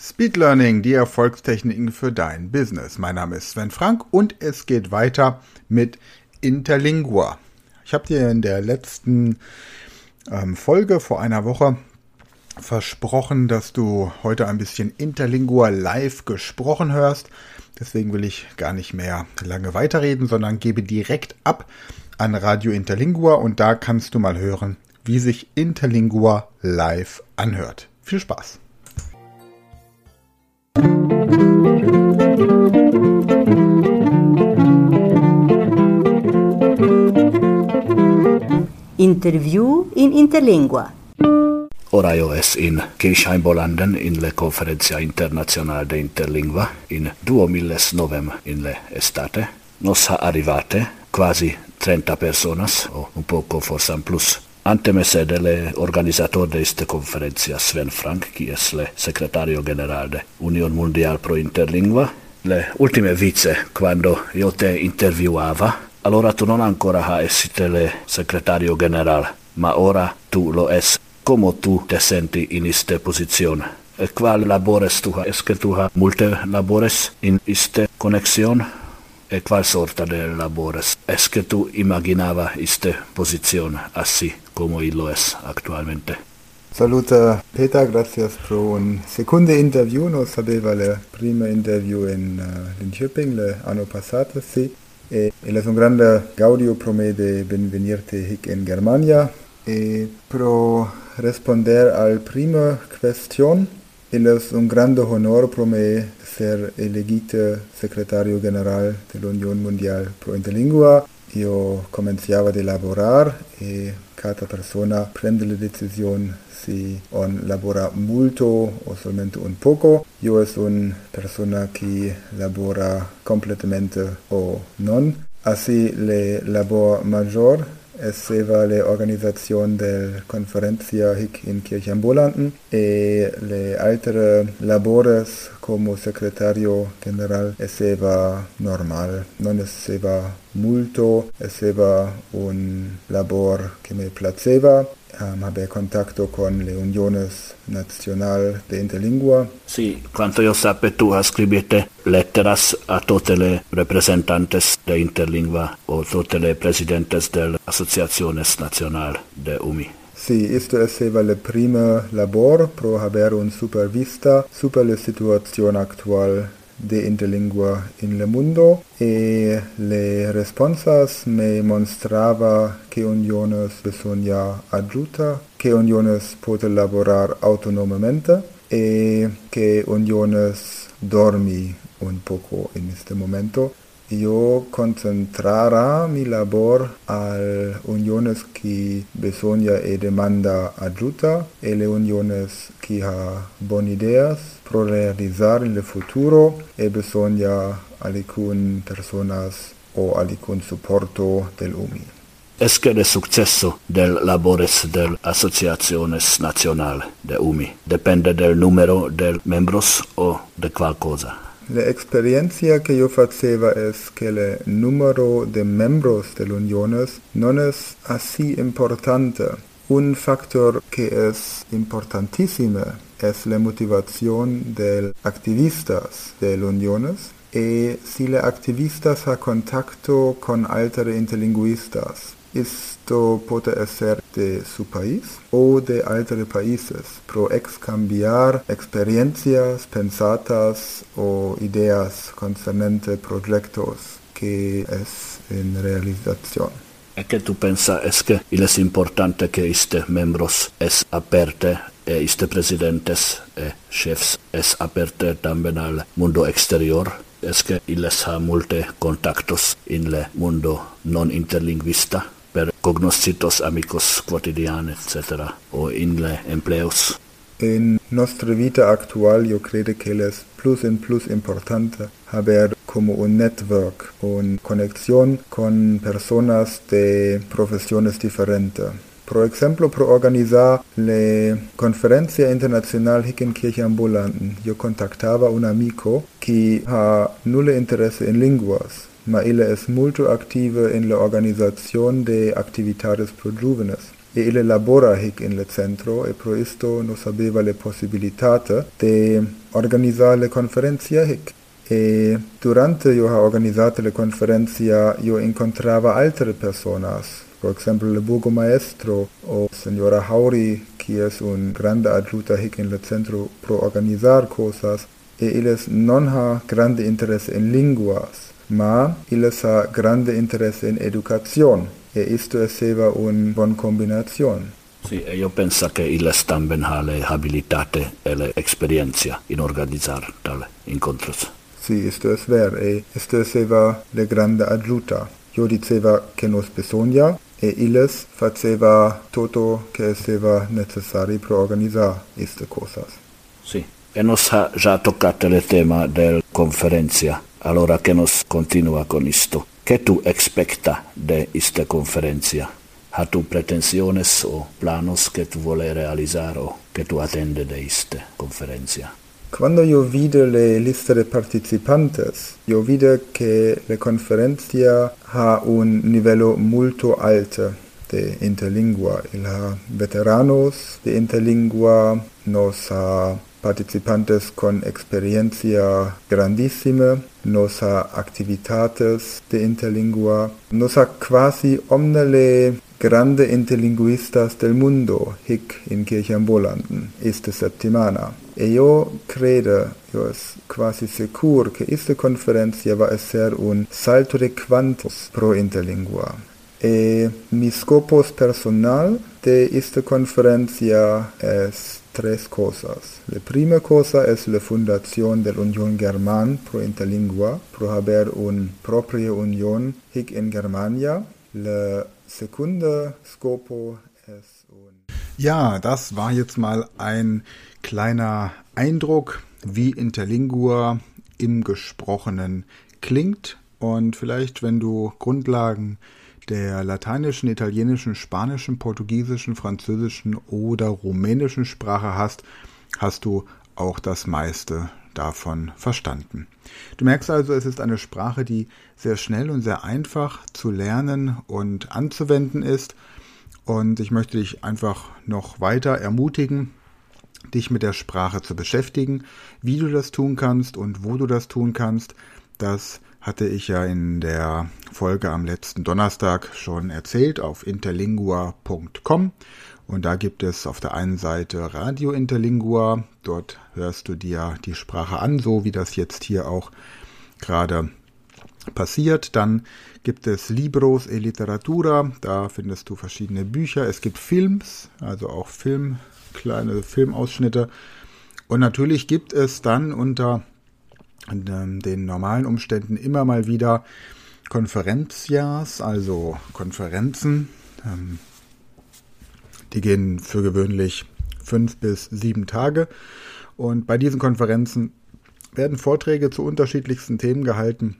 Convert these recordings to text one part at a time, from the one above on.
Speed Learning, die Erfolgstechniken für dein Business. Mein Name ist Sven Frank und es geht weiter mit Interlingua. Ich habe dir in der letzten ähm, Folge vor einer Woche versprochen, dass du heute ein bisschen Interlingua live gesprochen hörst. Deswegen will ich gar nicht mehr lange weiterreden, sondern gebe direkt ab an Radio Interlingua und da kannst du mal hören, wie sich Interlingua live anhört. Viel Spaß! Interview in Interlingua. Ora io es in Kirchheim-Bolanden in le Conferencia Internazionale de Interlingua in 2009 in le estate. Nos ha arrivate quasi 30 personas, o un poco forse plus. Ante me sede le organizator de iste conferencia Sven Frank, qui es le secretario general de Union Mundial pro Interlingua, le ultime vice quando io te interviuava allora tu non ancora ha essite le secretario general, ma ora tu lo es. Como tu te senti in iste posizione? E qual labores tu ha? Es que tu ha multe labores in iste connexion? E qual sorta de labores? Es tu imaginava iste posizione assi? como lo es actualmente. Saluta Peter, gracias por un segundo interview. Nos habeva el primer interview en uh, Linköping el año pasado, sí. E, él es un grande gaudio pro me de venirte hic en Germania. E pro responder al prima cuestión, él es un grande honor pro me ser elegite secretario general de la Unión Mundial pro Interlingua. Io cominciava a lavorare e cada persona prende la decisión si on labora mucho o solamente un poco. Yo es una persona que labora completamente o non. Así le labor mayor es la organización de conferencia en Kirchenbolanden y le altere labores como secretario general es normal. No es multo, es un labor que me placeva um, habe contacto con le uniones nacional de interlingua. Sì, quanto io sape tu ha scribite letteras a tutte le representantes de interlingua o tutte le presidentes del Associaciones Nacional de UMI. Sì, esto es la prima labor pro haber un supervista super la situazione actual de interlingua in le mundo e le responsas me mostrava che uniones bisogna aggiuta, che uniones pote laborar autonomamente e che uniones dormi un poco in este momento. Io concentrara mi labor al uniones qui bisogna e demanda aggiuta e le uniones qui ha bon ideas pro realizar in le futuro e bisogna alicun personas o alicun supporto del UMI. Es que el successo del labores del Asociaciones Nacional de UMI depende del número de membros o de qualcosa? La experiencia que yo faceva es que el número de membros de uniones non es así importante. Un factor que es importantísimo es la motivación de activistas de las uniones y si los activistas ha contacto con altere interlingüistas. Esto puede ser de su país o de altere países, pro excambiar experiencias pensadas o ideas concernentes proyectos que es en realización. ¿Es que tú piensas es que es importante que este miembros es aperte e iste presidentes e chefs es aperte también al mundo exterior es que illes ha multe contactos in le mundo non interlingvista cognoscitos amicos quotidiani etc o in le empleos. En nuestra vida actual yo creo que es plus en plus importante haber como un network, una conexión con personas de profesiones diferentes Por ejemplo, pro organizar la conferencia internacional Hickenkirche ambulanten, yo contactaba un amigo que ha nulle interesse en lenguas, ma él es muy activo en la organización de actividades pro jóvenes. e il labora hic in centro e pro isto nos habeva le possibilitate de organizare le conferenzia hic. E durante io ha organizzate le conferenzia io incontrava altre personas, per esempio le burgomaestro o signora Hauri, qui es un grande adjuta hic in le centro pro organizar cosas, e illes non ha grande interesse in linguas, ma illes ha grande interesse in educazione, e isto esseva un bon combinazione. Sì, e io penso che illes tamben ha le abilitate e le esperienza in organizzar tale incontros. Sì, isto es ver, e isto esseva le grande adjuta. Io diceva che nos besogna, e illes faceva toto che esseva necessari pro organizzar iste cosas. Sì, e nos ha già toccato il tema del conferenzia, allora che nos continua con isto. Che tu expecta de iste conferenzia? Ha tu pretensiones o planos che tu vuole realizar o che tu attende de iste conferenzia? Quando io vide le liste de participantes, io vide che le conferenzia ha un livello molto alto de interlingua. Il ha veteranos de interlingua, nos ha participantes con experiencia grandissime, nos ha activitates de interlingua, nos ha quasi omne le grande interlinguistas del mundo hic in Kirchenbolanden iste septimana. E io credo, io es quasi secur, che iste conferencia va a ser un salto de quantos pro interlingua. E mi scopos personal de iste conferencia es tres cosas. La prima cosa es la fundación de la Unión German pro Interlingua, pro haber un propria unión hic in Germania. La segunda scopo es un... Ja, das war jetzt mal ein kleiner Eindruck, wie Interlingua im Gesprochenen klingt. Und vielleicht, wenn du Grundlagen der lateinischen, italienischen, spanischen, portugiesischen, französischen oder rumänischen Sprache hast, hast du auch das meiste davon verstanden. Du merkst also, es ist eine Sprache, die sehr schnell und sehr einfach zu lernen und anzuwenden ist. Und ich möchte dich einfach noch weiter ermutigen, dich mit der Sprache zu beschäftigen, wie du das tun kannst und wo du das tun kannst. Das hatte ich ja in der Folge am letzten Donnerstag schon erzählt auf interlingua.com. Und da gibt es auf der einen Seite Radio Interlingua. Dort hörst du dir die Sprache an, so wie das jetzt hier auch gerade passiert. Dann gibt es Libros e Literatura. Da findest du verschiedene Bücher. Es gibt Films, also auch Film, kleine Filmausschnitte. Und natürlich gibt es dann unter den normalen Umständen immer mal wieder Konferenzjahrs, also Konferenzen. Ähm, die gehen für gewöhnlich fünf bis sieben Tage. Und bei diesen Konferenzen werden Vorträge zu unterschiedlichsten Themen gehalten.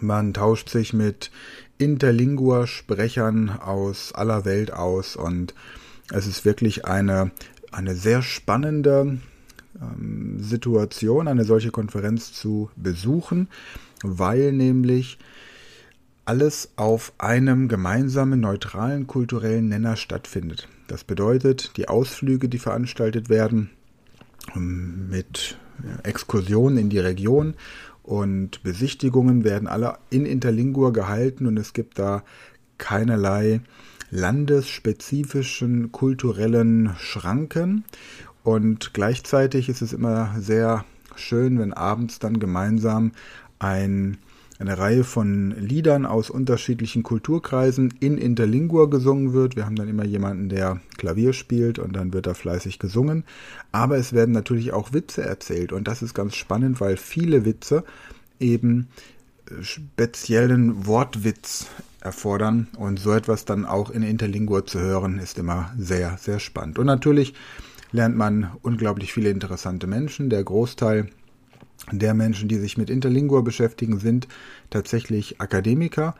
Man tauscht sich mit Interlingua-Sprechern aus aller Welt aus und es ist wirklich eine, eine sehr spannende ähm, Situation, eine solche Konferenz zu besuchen, weil nämlich alles auf einem gemeinsamen neutralen kulturellen Nenner stattfindet. Das bedeutet, die Ausflüge, die veranstaltet werden, ähm, mit Exkursionen in die Region und Besichtigungen werden alle in Interlingua gehalten und es gibt da keinerlei landesspezifischen kulturellen Schranken und gleichzeitig ist es immer sehr schön, wenn abends dann gemeinsam ein, eine Reihe von Liedern aus unterschiedlichen Kulturkreisen in Interlingua gesungen wird. Wir haben dann immer jemanden, der Klavier spielt und dann wird da fleißig gesungen. Aber es werden natürlich auch Witze erzählt und das ist ganz spannend, weil viele Witze eben speziellen Wortwitz erfordern und so etwas dann auch in Interlingua zu hören, ist immer sehr, sehr spannend. Und natürlich lernt man unglaublich viele interessante Menschen. Der Großteil der Menschen, die sich mit Interlingua beschäftigen, sind tatsächlich Akademiker,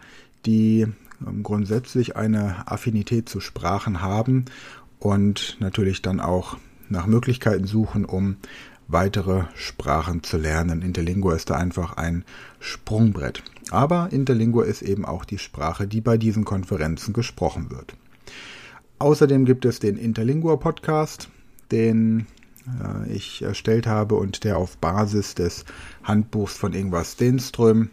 die ähm, grundsätzlich eine Affinität zu Sprachen haben und natürlich dann auch nach Möglichkeiten suchen, um weitere Sprachen zu lernen. Interlingua ist da einfach ein Sprungbrett. Aber Interlingua ist eben auch die Sprache, die bei diesen Konferenzen gesprochen wird. Außerdem gibt es den Interlingua Podcast, den äh, ich erstellt habe und der auf Basis des Handbuchs von Ingvar Stenström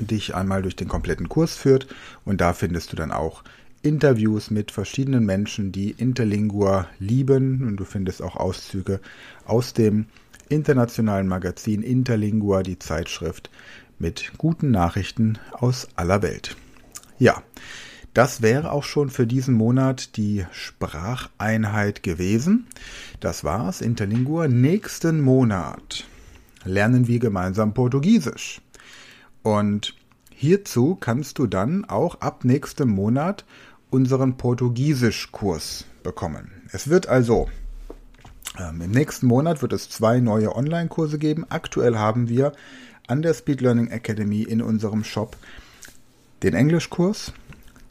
dich einmal durch den kompletten Kurs führt. Und da findest du dann auch Interviews mit verschiedenen Menschen, die Interlingua lieben. Und du findest auch Auszüge aus dem internationalen Magazin Interlingua, die Zeitschrift mit guten Nachrichten aus aller Welt. Ja, das wäre auch schon für diesen Monat die Spracheinheit gewesen. Das war's, Interlingua. Nächsten Monat lernen wir gemeinsam Portugiesisch. Und hierzu kannst du dann auch ab nächstem Monat unseren Portugiesischkurs bekommen. Es wird also ähm, im nächsten Monat wird es zwei neue Online-Kurse geben. Aktuell haben wir an der Speed Learning Academy in unserem Shop den Englischkurs,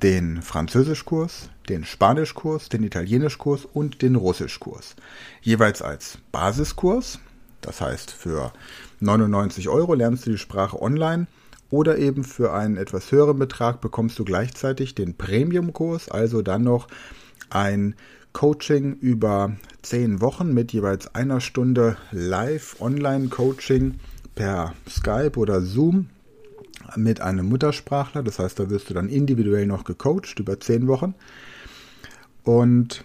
den Französischkurs, den Spanischkurs, den Italienischkurs und den Russischkurs. Jeweils als Basiskurs. Das heißt, für 99 Euro lernst du die Sprache online oder eben für einen etwas höheren Betrag bekommst du gleichzeitig den Premium-Kurs, also dann noch ein Coaching über 10 Wochen mit jeweils einer Stunde Live-Online-Coaching per Skype oder Zoom mit einem Muttersprachler. Das heißt, da wirst du dann individuell noch gecoacht über 10 Wochen. Und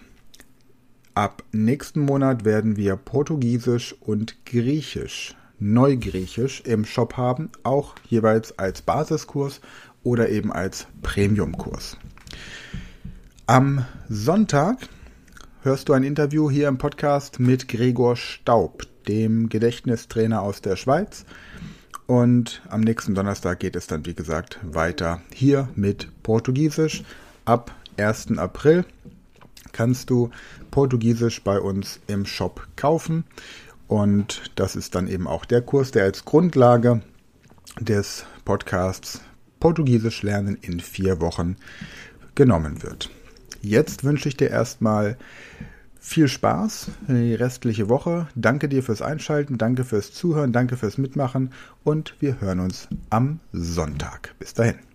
ab nächsten Monat werden wir Portugiesisch und Griechisch Neugriechisch im Shop haben, auch jeweils als Basiskurs oder eben als Premiumkurs. Am Sonntag hörst du ein Interview hier im Podcast mit Gregor Staub, dem Gedächtnistrainer aus der Schweiz. Und am nächsten Donnerstag geht es dann, wie gesagt, weiter hier mit Portugiesisch. Ab 1. April kannst du Portugiesisch bei uns im Shop kaufen. Und das ist dann eben auch der Kurs, der als Grundlage des Podcasts Portugiesisch lernen in vier Wochen genommen wird. Jetzt wünsche ich dir erstmal viel Spaß die restliche Woche. Danke dir fürs Einschalten, danke fürs Zuhören, danke fürs Mitmachen und wir hören uns am Sonntag. Bis dahin.